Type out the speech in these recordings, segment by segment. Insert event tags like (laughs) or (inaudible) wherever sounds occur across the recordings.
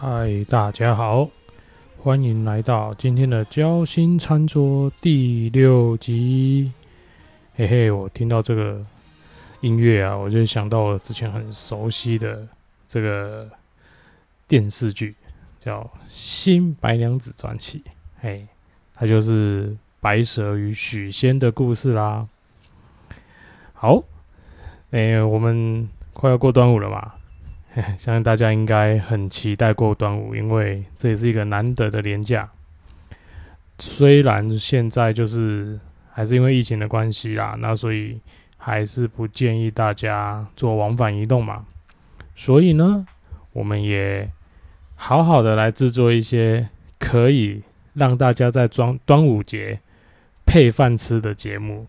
嗨，大家好，欢迎来到今天的交心餐桌第六集。嘿嘿，我听到这个音乐啊，我就想到我之前很熟悉的这个电视剧，叫《新白娘子传奇》。嘿，它就是白蛇与许仙的故事啦。好，哎、我们快要过端午了嘛，(laughs) 相信大家应该很期待过端午，因为这也是一个难得的年假。虽然现在就是还是因为疫情的关系啦，那所以还是不建议大家做往返移动嘛。所以呢，我们也好好的来制作一些可以让大家在端端午节配饭吃的节目。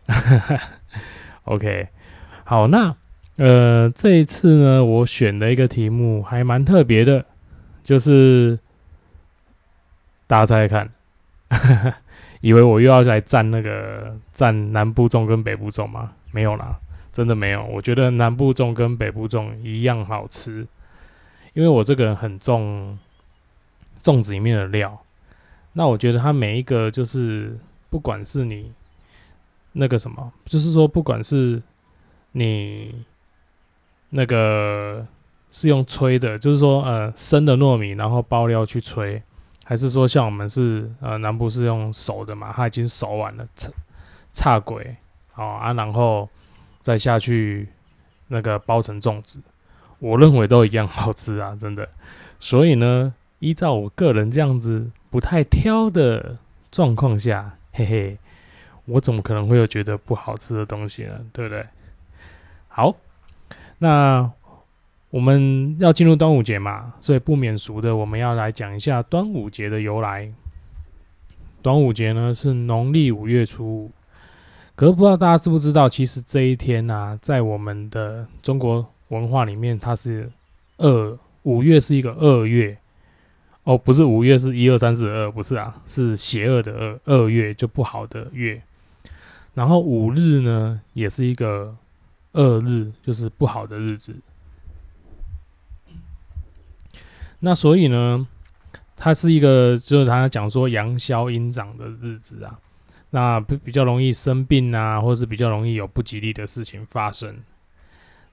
(laughs) OK，好，那呃，这一次呢，我选的一个题目还蛮特别的，就是大家猜猜看，(laughs) 以为我又要来站那个站南部粽跟北部粽吗？没有啦，真的没有。我觉得南部粽跟北部粽一样好吃，因为我这个人很重粽子里面的料。那我觉得它每一个就是，不管是你那个什么，就是说，不管是你那个是用吹的，就是说呃生的糯米，然后包料去吹，还是说像我们是呃南部是用熟的嘛，它已经熟完了，叉叉鬼哦啊，然后再下去那个包成粽子，我认为都一样好吃啊，真的。所以呢，依照我个人这样子不太挑的状况下，嘿嘿。我怎么可能会有觉得不好吃的东西呢？对不对？好，那我们要进入端午节嘛，所以不免俗的，我们要来讲一下端午节的由来。端午节呢是农历五月初五，可是不知道大家知不知道，其实这一天呢、在我们的中国文化里面，它是二五月是一个二月。哦，不是五月是一二三四二，不是啊，是邪恶的二二月，就不好的月。然后五日呢，也是一个二日，就是不好的日子。那所以呢，它是一个，就是他讲说阳消阴长的日子啊，那比比较容易生病啊，或是比较容易有不吉利的事情发生。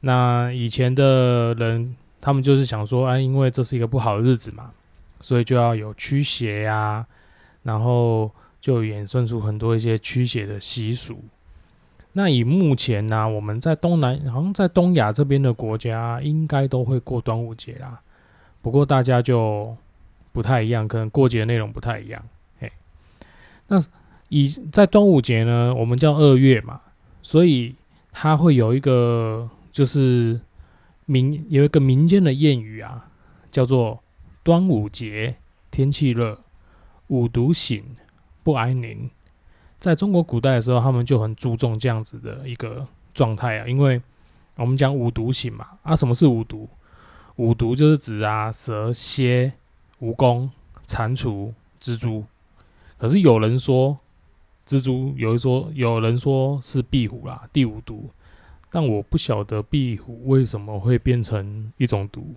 那以前的人，他们就是想说，啊，因为这是一个不好的日子嘛，所以就要有驱邪呀，然后。就衍生出很多一些驱邪的习俗。那以目前呢、我们在东南，好像在东亚这边的国家，应该都会过端午节啦。不过大家就不太一样，可能过节的内容不太一样。嘿，那以在端午节呢，我们叫二月嘛，所以它会有一个就是民有一个民间的谚语啊，叫做端午节天气热，五毒醒。不安宁，在中国古代的时候，他们就很注重这样子的一个状态啊，因为我们讲五毒醒嘛，啊，什么是五毒？五毒就是指啊蛇、蝎、蜈蚣、蟾蜍、蜘蛛。可是有人说蜘蛛，有人说有人说是壁虎啦，第五毒。但我不晓得壁虎为什么会变成一种毒。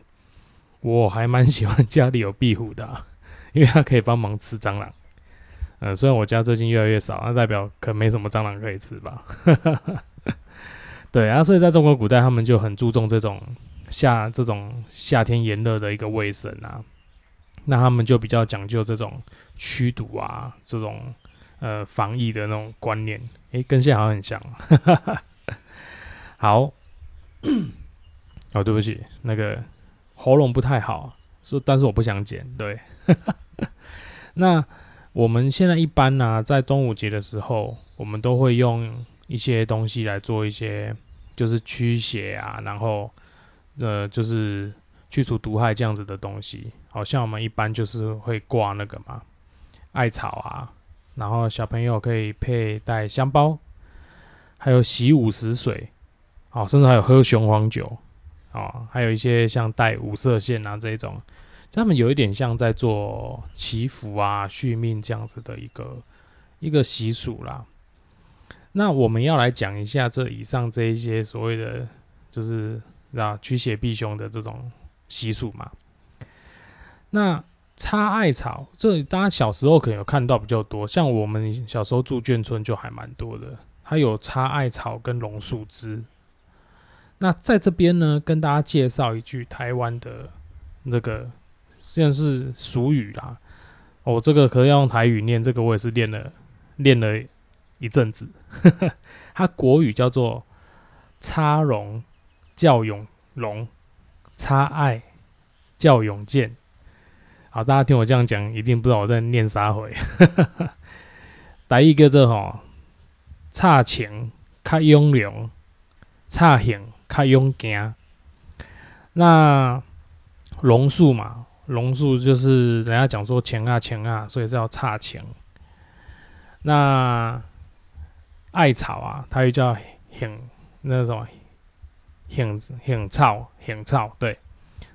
我还蛮喜欢家里有壁虎的、因为它可以帮忙吃蟑螂。嗯，雖然我家最近越來越少，那代表可能沒什麼蟑螂可以吃吧。(laughs) 對啊，所以在中国古代，他們就很注重這種夏這種夏天炎熱的一個衛生啊，那他們就比較講究這種驅毒啊，這種呃防疫的那種觀念。誒，跟現在好像很像。好，哦，對不起，那個喉嚨不太好，是，但是我不想剪。對，(laughs) 那。我們現在一般呢、在端午節的時候，我們都會用一些東西來做一些，就是驱邪啊，然後，呃，就是去除毒害這樣子的東西。好像我們一般就是會掛那個嘛，艾草啊，然後小朋友可以佩戴香包，還有洗午時水，哦，甚至還有喝雄黃酒，哦，還有一些像带五色線啊這種。他们有一点像在做祈福啊、续命这样子的一个一个习俗啦。那我们要来讲一下这以上这一些所谓的，就是啊驱邪避凶的这种习俗嘛。那插艾草，这大家小时候可能有看到比较多，像我们小时候住眷村就还蛮多的，它有插艾草跟榕树枝。那在这边呢，跟大家介绍一句台湾的那个，像是俗语啦。哦，这个可以用台语念，这个我也是练了练了一阵子。(laughs) 它国语叫做“插榕叫永龙，插爱叫永健”。好，大家听我这样讲，一定不知道我在念啥回。第一个这吼，插情较永龙，插行。较勇行，那榕树嘛，榕树就是人家讲说钱啊钱啊，所以叫差钱。那艾草啊，它又叫杏，那什么杏杏草杏草，对，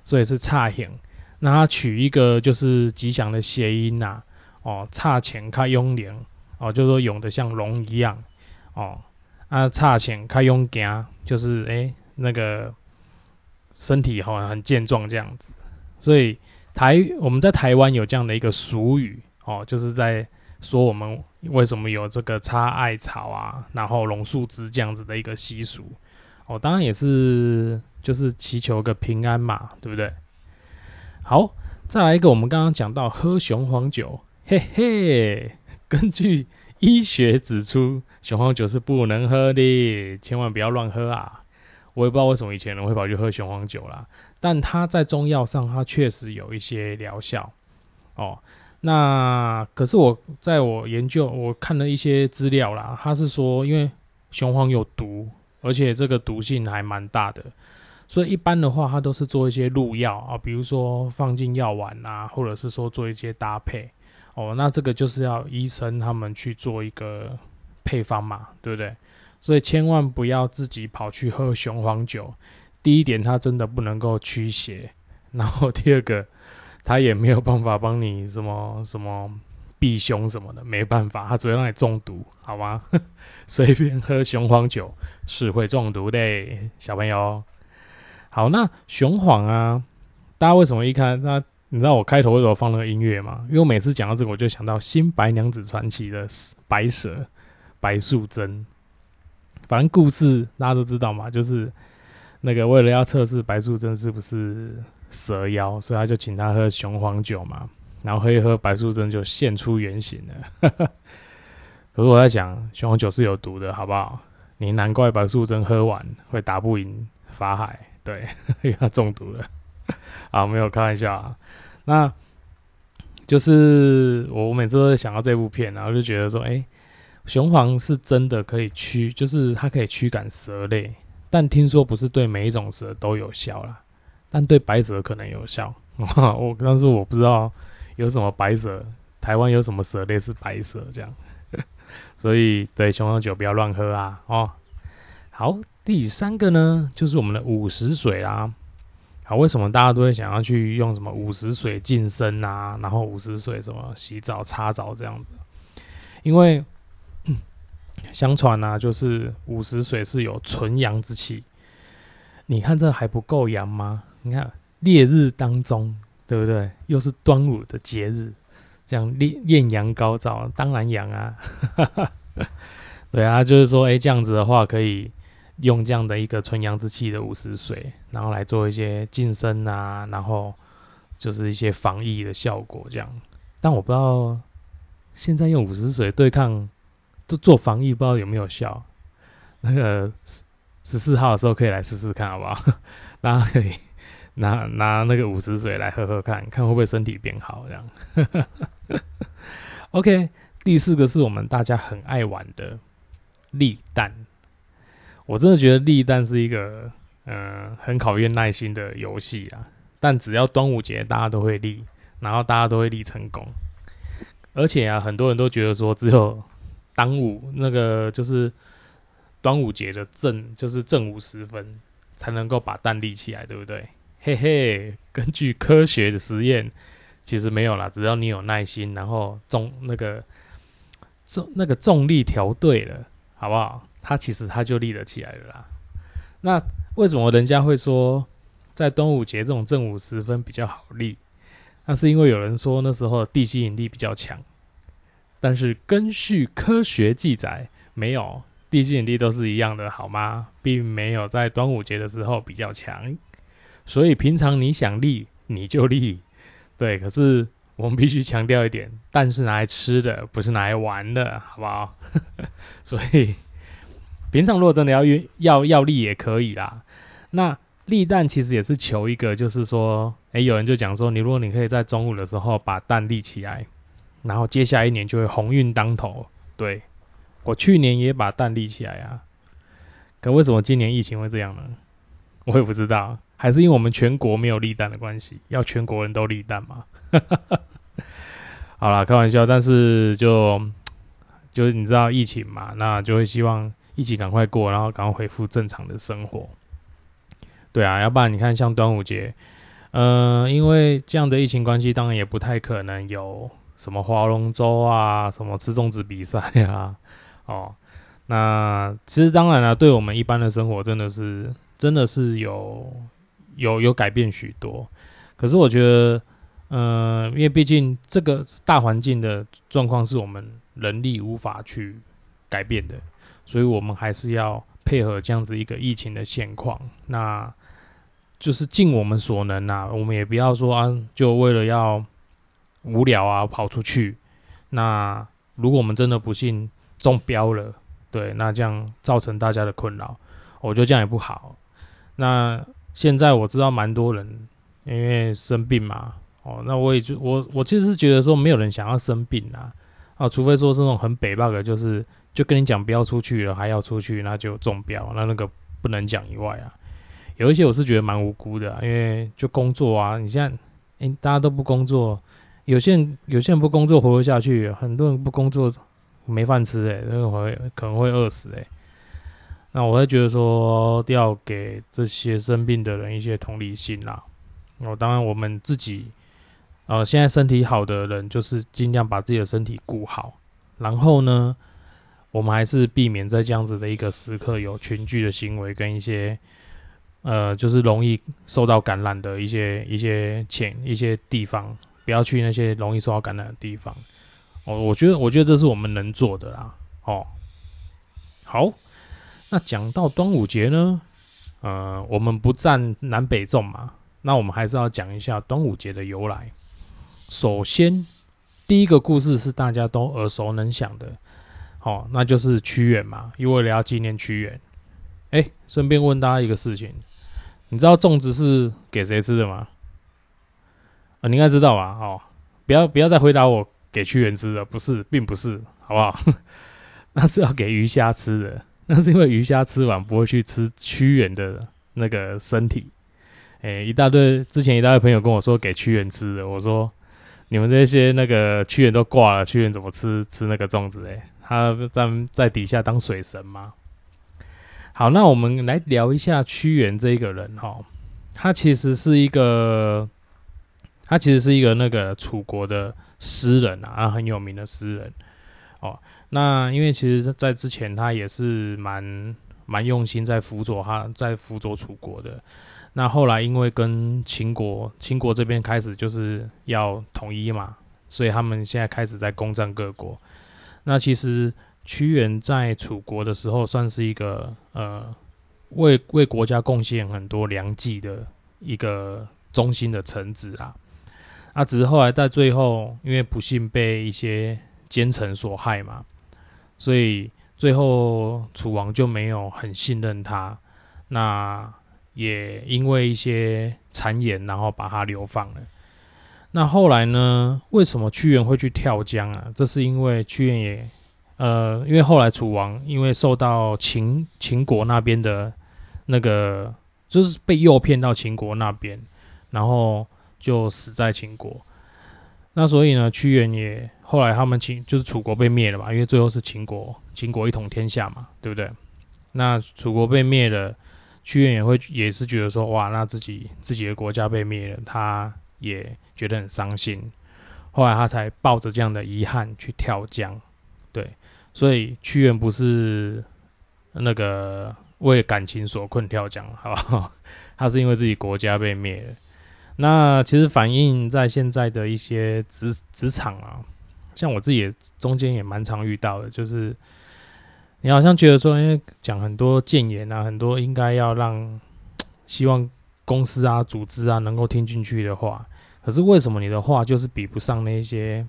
所以是差很。那它取一个就是吉祥的谐音呐，哦，差钱开勇灵，哦，就说勇的像龙一样，哦，啊，差钱开勇行，就是哎。那个身体哈很健壮这样子，所以台我们在台湾有这样的一个俗语哦，就是在说我们为什么有这个插艾草啊，然后榕树枝这样子的一个习俗哦，当然也是就是祈求个平安嘛，对不对？好，再来一个，我们刚刚讲到喝雄黄酒，嘿嘿，根据医学指出，雄黄酒是不能喝的，千万不要乱喝啊。我也不知道为什么以前人会跑去喝雄黄酒啦，但它在中药上，它确实有一些疗效哦。那可是我在我研究，我看了一些资料啦，它是说因为雄黄有毒，而且这个毒性还蛮大的，所以一般的话，它都是做一些入药啊，比如说放进药丸啊，或者是说做一些搭配哦。那这个就是要医生他们去做一个配方嘛，对不对？所以千万不要自己跑去喝雄黄酒。第一点，它真的不能够驱邪；然后第二个，它也没有办法帮你什么 (laughs) 什么避凶什么的，没办法，它只会让你中毒，好吗？(laughs) 随便喝雄黄酒是会中毒的，小朋友。好，那雄黄啊，大家为什么一看那？你知道我开头为什么放那个音乐吗？因为我每次讲到这个，我就想到《新白娘子传奇》的白蛇白素贞。反正故事大家都知道嘛，就是那个为了要测试白素贞是不是蛇妖，所以他就请他喝雄黄酒嘛，然后喝一喝，白素贞就现出原形了。可是我在讲雄黄酒是有毒的，好不好？你难怪白素贞喝完会打不赢法海，对，因为他中毒了。啊，没有开玩笑啊。那就是我每次都在想到这部片，然后就觉得说，哎。雄黄是真的可以驱，就是它可以驱赶蛇类，但听说不是对每一种蛇都有效啦，但对白蛇可能有效。(laughs) 我但是我不知道有什么白蛇，台湾有什么蛇类是白蛇这样，(laughs) 所以对雄黄酒不要乱喝啊！哦，好，第三个呢就是我们的午时水啦。好，为什么大家都会想要去用什么午时水净身啊？然后午时水什么洗澡、擦澡这样子？因为相传啊，就是午时水是有纯阳之气。你看这还不够阳吗？你看烈日当中，对不对？又是端午的节日，这样艳艳阳高照，当然阳啊。(laughs) 对啊，就是说，哎，这样子的话，可以用这样的一个纯阳之气的午时水，然后来做一些净身啊，然后就是一些防疫的效果这样。但我不知道现在用午时水对抗。做做防疫不知道有没有效，那个十十四号的时候可以来试试看，好不好？(laughs) 大家可以拿拿那个五十水来喝喝看，看会不会身体变好这样。(laughs) OK，第四个是我们大家很爱玩的立蛋，我真的觉得立蛋是一个嗯很考验耐心的游戏啊。但只要端午节大家都会立，然后大家都会立成功，而且啊很多人都觉得说只有端午那个就是端午节的正，就是正午时分才能够把蛋立起来，对不对？嘿嘿，根据科学的实验，其实没有啦，只要你有耐心，然后重那个重那个重力调对了，好不好？它其实它就立得起来了啦。那为什么人家会说在端午节这种正午时分比较好立？那是因为有人说那时候地吸引力比较强，但是根据科学记载，没有地吸引力都是一样的，好吗？并没有在端午节的时候比较强，所以平常你想立你就立，对。可是我们必须强调一点，蛋是拿来吃的，不是拿来玩的，好不好？(laughs) 所以平常如果真的要运要要立也可以啦。那立蛋其实也是求一个，就是说，诶，有人就讲说，你如果你可以在中午的时候把蛋立起来，然后接下来一年就会鸿运当头。对我去年也把蛋立起来啊，可为什么今年疫情会这样呢？我也不知道，还是因为我们全国没有立蛋的关系，要全国人都立蛋嘛？(laughs) 好啦，开玩笑，但是就就是你知道疫情嘛，那就会希望疫情赶快过，然后赶快恢复正常的生活。对啊，要不然你看像端午节，呃，因为这样的疫情关系，当然也不太可能有什么划龙舟啊，什么吃粽子比赛啊，(laughs) 哦，那其实当然了，对我们一般的生活，真的是真的是有有有改变许多。可是我觉得，呃，因为毕竟这个大环境的状况是我们人力无法去改变的，所以我们还是要配合这样子一个疫情的现况。那就是尽我们所能呐，我们也不要说啊，就为了要无聊啊跑出去。那如果我们真的不幸中标了，对，那这样造成大家的困扰，我觉得这样也不好。那现在我知道蛮多人因为生病嘛，哦，那我也就我我其实是觉得说没有人想要生病啊，啊，除非说是那种很北 bug，就是就跟你讲不要出去了，还要出去，那就中标，那那个不能讲以外啊。有一些我是觉得蛮无辜的，因为就工作啊，你现在，哎，大家都不工作，有些人有些人不工作活不下去，很多人不工作没饭吃，哎，那个会可能会饿死，哎，那我会觉得说要给这些生病的人一些同理心啦。哦，当然我们自己，呃，现在身体好的人就是尽量把自己的身体顾好，然后呢，我们还是避免在这样子的一个时刻有群聚的行为跟一些。呃，就是容易受到感染的一些一些潜一些地方，不要去那些容易受到感染的地方。哦，我觉得，我觉得这是我们能做的啦。哦，好，那讲到端午节呢，呃，我们不占南北粽嘛，那我们还是要讲一下端午节的由来。首先，第一个故事是大家都耳熟能详的，哦，那就是屈原嘛，因为要纪念屈原。哎，顺便问大家一个事情。你知道粽子是给谁吃的吗？你应该知道吧？哦，不要不要再回答我给屈原吃的，不是，并不是，好不好？(laughs) 那是要给鱼虾吃的，那是因为鱼虾吃完不会去吃屈原的那个身体。哎，一大堆之前一大堆朋友跟我说给屈原吃的，我说你们这些那个屈原都挂了，屈原怎么吃吃那个粽子？哎，他在在底下当水神吗？好，那我们来聊一下屈原这一个人哈，他其实是一个，他其实是一个那个楚国的诗人啊，很有名的诗人哦。那因为其实，在之前他也是蛮蛮用心在辅佐他，在辅佐楚国的。那后来因为跟秦国，秦国这边开始就是要统一嘛，所以他们现在开始在攻占各国。那其实。屈原在楚国的时候，算是一个呃，为为国家贡献很多良计的一个忠心的臣子啊。啊，只是后来在最后，因为不幸被一些奸臣所害嘛，所以最后楚王就没有很信任他。那也因为一些谗言，然后把他流放了。那后来呢？为什么屈原会去跳江啊？这是因为屈原也。呃，因为后来楚王因为受到秦秦国那边的那个，就是被诱骗到秦国那边，然后就死在秦国。那所以呢，屈原也后来他们秦就是楚国被灭了嘛，因为最后是秦国秦国一统天下嘛，对不对？那楚国被灭了，屈原也会也是觉得说，哇，那自己自己的国家被灭了，他也觉得很伤心。后来他才抱着这样的遗憾去跳江，对。所以屈原不是那个为了感情所困跳江，好不好？(laughs) 他是因为自己国家被灭了。那其实反映在现在的一些职职场啊，像我自己也中间也蛮常遇到的，就是你好像觉得说，因为讲很多谏言啊，很多应该要让希望公司啊、组织啊能够听进去的话，可是为什么你的话就是比不上那些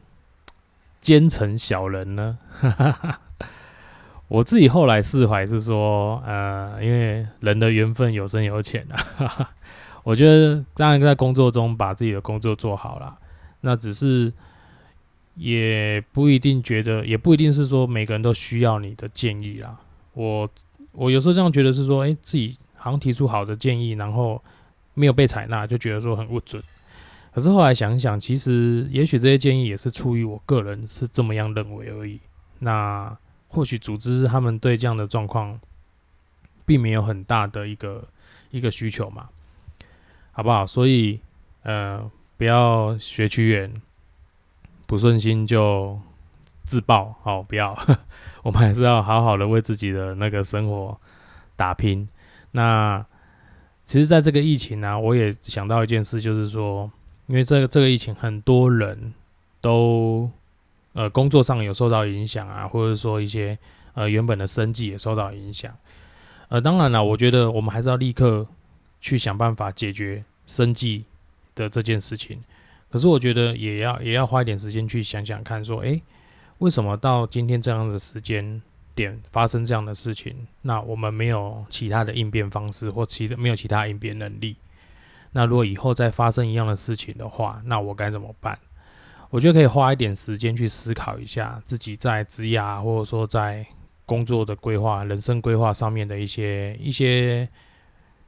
奸臣小人呢？(laughs) 我自己后来释怀是说，呃，因为人的缘分有深有浅啊。我觉得当然在工作中把自己的工作做好了，那只是也不一定觉得，也不一定是说每个人都需要你的建议啦。我我有时候这样觉得是说，哎，自己好像提出好的建议，然后没有被采纳，就觉得说很不准。可是后来想想，其实也许这些建议也是出于我个人是这么样认为而已。那或许组织他们对这样的状况并没有很大的一个一个需求嘛。好不好？所以，呃，不要学屈原，不顺心就自爆，好，不要。(laughs) 我们还是要好好的为自己的那个生活打拼。那其实，在这个疫情呢，我也想到一件事，就是说，因为这个这个疫情，很多人都呃工作上有受到影响啊，或者说一些呃原本的生计也受到影响。呃，当然了，我觉得我们还是要立刻。去想办法解决生计的这件事情，可是我觉得也要也要花一点时间去想想看，说，诶，为什么到今天这样的时间点发生这样的事情？那我们没有其他的应变方式，或其没有其他应变能力。那如果以后再发生一样的事情的话，那我该怎么办？我觉得可以花一点时间去思考一下自己在职涯或者说在工作的规划、人生规划上面的一些一些。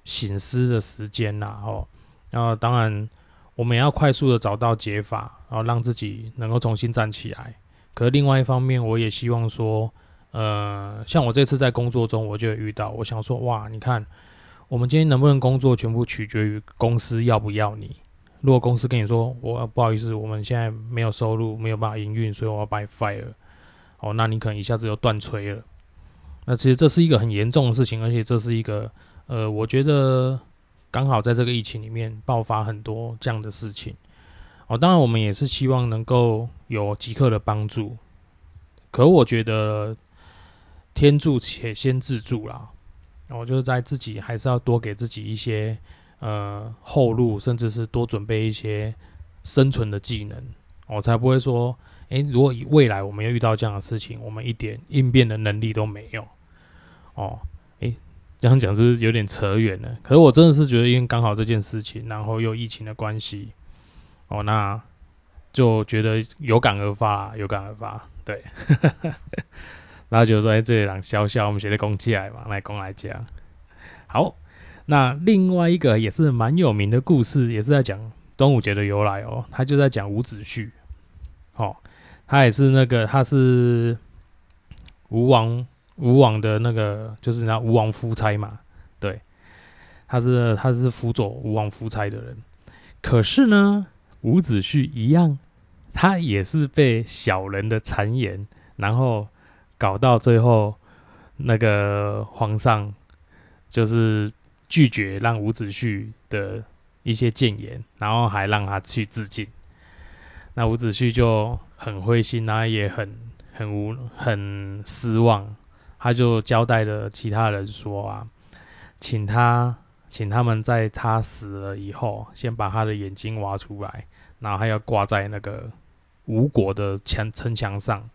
醒思的时间呐，哦，然后当然我们也要快速的找到解法，然后让自己能够重新站起来。可是另外一方面，我也希望说，呃，像我这次在工作中，我就遇到，我想说，哇，你看，我们今天能不能工作，全部取决于公司要不要你。如果公司跟你说，我不好意思，我们现在没有收入，没有办法营运，所以我要把你 fire，哦，那你可能一下子就断炊了。那其实这是一个很严重的事情，而且这是一个。呃，我觉得刚好在这个疫情里面爆发很多这样的事情哦。当然，我们也是希望能够有即刻的帮助。可我觉得天助且先自助啦。我就是在自己还是要多给自己一些呃后路，甚至是多准备一些生存的技能，我才不会说，诶，如果未来我们又遇到这样的事情，我们一点应变的能力都没有哦。这样讲是不是有点扯远了？可是我真的是觉得，因为刚好这件事情，然后又疫情的关系，哦，那就觉得有感而发，有感而发，对。(laughs) 然后就说：“哎，这里让笑笑，我们写的攻起来嘛，来攻来讲。”好，那另外一个也是蛮有名的故事，也是在讲端午节的由来哦。他就在讲伍子胥，哦，他也是那个，他是吴王。吴王的那个就是那吴王夫差嘛，对，他是他是辅佐吴王夫差的人。可是呢，伍子胥一样，他也是被小人的谗言，然后搞到最后，那个皇上就是拒绝让伍子胥的一些谏言，然后还让他去自尽。那伍子胥就很灰心，然后也很很无很失望。他就交代了其他人说啊，请他，请他们在他死了以后，先把他的眼睛挖出来，然后还要挂在那个吴国的墙城墙上，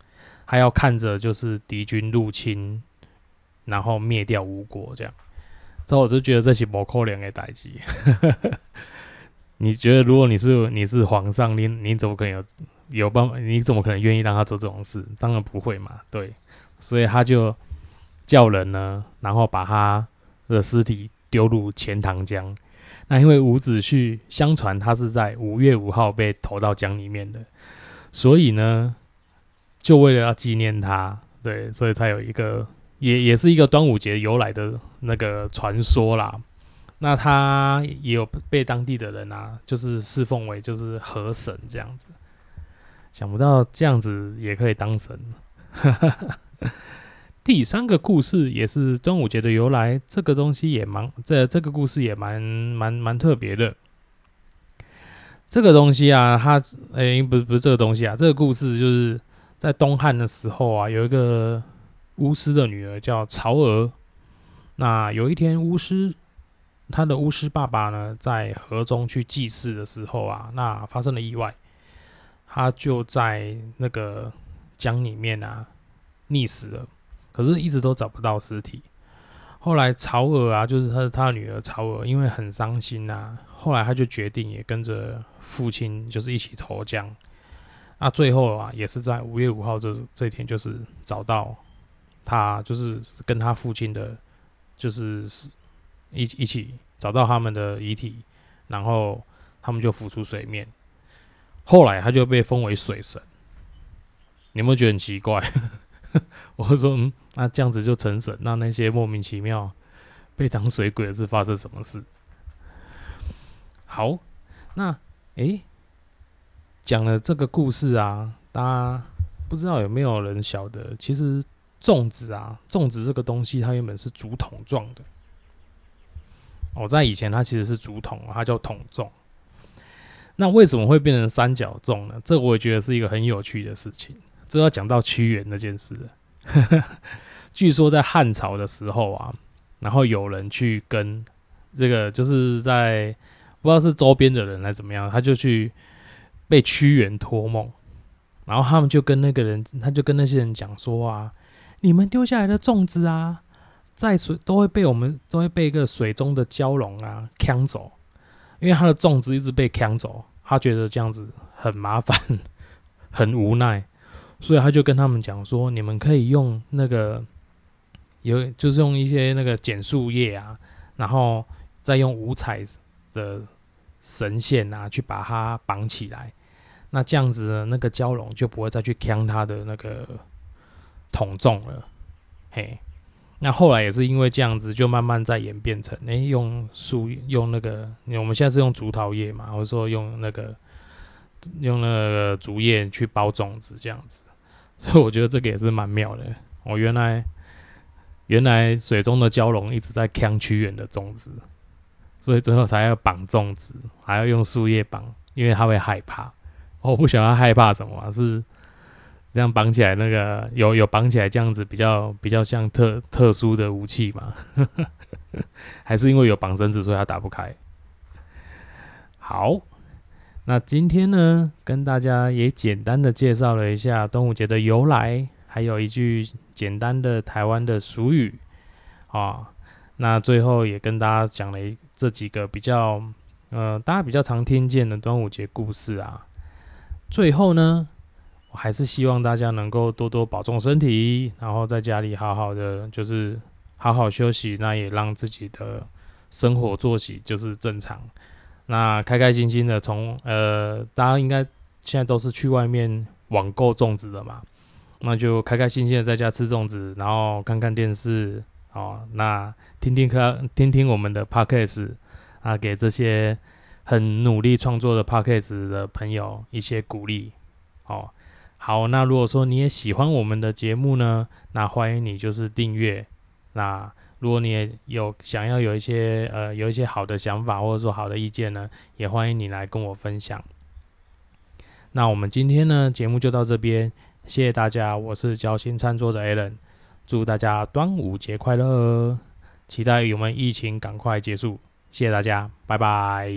还要看着就是敌军入侵，然后灭掉吴国这样。之后我就觉得这些不可怜的代际。(laughs) 你觉得如果你是你是皇上，你你怎么可能有有办法？你怎么可能愿意让他做这种事？当然不会嘛，对，所以他就。叫人呢，然后把他的尸体丢入钱塘江。那因为伍子胥相传他是在五月五号被投到江里面的，所以呢，就为了要纪念他，对，所以才有一个也也是一个端午节由来的那个传说啦。那他也有被当地的人啊，就是侍奉为就是河神这样子。想不到这样子也可以当神。第三个故事也是端午节的由来，这个东西也蛮这这个故事也蛮蛮蛮特别的。这个东西啊，它诶，不是不是这个东西啊，这个故事就是在东汉的时候啊，有一个巫师的女儿叫曹娥。那有一天，巫师他的巫师爸爸呢，在河中去祭祀的时候啊，那发生了意外，他就在那个江里面啊溺死了，可是一直都找不到尸体。后来曹娥啊，就是他他女儿曹娥，因为很伤心啊，后来他就决定也跟着父亲，就是一起投江。那最后啊，也是在五月五号这这天，就是找到他，就是跟他父亲的。就是一一起找到他们的遗体，然后他们就浮出水面。后来他就被封为水神。你有没有觉得很奇怪？(laughs) 我说，嗯，那这样子就成神，那那些莫名其妙被当水鬼的是发生什么事？好，那诶，讲了这个故事啊，大家不知道有没有人晓得，其实。粽子啊，粽子这个东西，它原本是竹筒状的。哦，在以前它其实是竹筒，它叫筒粽。那为什么会变成三角粽呢？这我也觉得是一个很有趣的事情。这要讲到屈原那件事了。(laughs) 据说在汉朝的时候啊，然后有人去跟这个，就是在不知道是周边的人来怎么样，他就去被屈原托梦，然后他们就跟那个人，他就跟那些人讲说啊。你们丢下来的粽子啊，在水都会被我们都会被一个水中的蛟龙啊抢走，因为他的粽子一直被抢走，他觉得这样子很麻烦，(laughs) 很无奈，所以他就跟他们讲说：你们可以用那个有，就是用一些那个剪树叶啊，然后再用五彩的绳线啊去把它绑起来，那这样子呢，那个蛟龙就不会再去抢他的那个。桶重了，嘿，那后来也是因为这样子，就慢慢在演变成，哎，用树用那个，我们现在是用竹桃叶嘛，或者说用那个用那个竹叶去包粽子这样子，所以我觉得这个也是蛮妙的。我原来原来水中的蛟龙一直在抢屈原的粽子，所以最后才要绑粽子，还要用树叶绑，因为他会害怕。我不想要害怕什么，是。这样绑起来，那个有有绑起来，这样子比较比较像特特殊的武器嘛？(laughs) 还是因为有绑绳子，所以它打不开？好，那今天呢，跟大家也简单的介绍了一下端午节的由来，还有一句简单的台湾的俗语啊。那最后也跟大家讲了这几个比较呃，大家比较常听见的端午节故事啊。最后呢？我还是希望大家能够多多保重身体，然后在家里好好的，就是好好休息，那也让自己的生活作息就是正常，那开开心心的从呃，大家应该现在都是去外面网购粽子的嘛，那就开开心心的在家吃粽子，然后看看电视哦，那听听看，听听我们的 podcast 啊，给这些很努力创作的 podcast 的朋友一些鼓励，哦。好，那如果说你也喜欢我们的节目呢，那欢迎你就是订阅。那如果你也有想要有一些呃有一些好的想法或者说好的意见呢，也欢迎你来跟我分享。那我们今天呢节目就到这边，谢谢大家，我是交心餐桌的 Alan，祝大家端午节快乐，期待我们疫情赶快结束，谢谢大家，拜拜。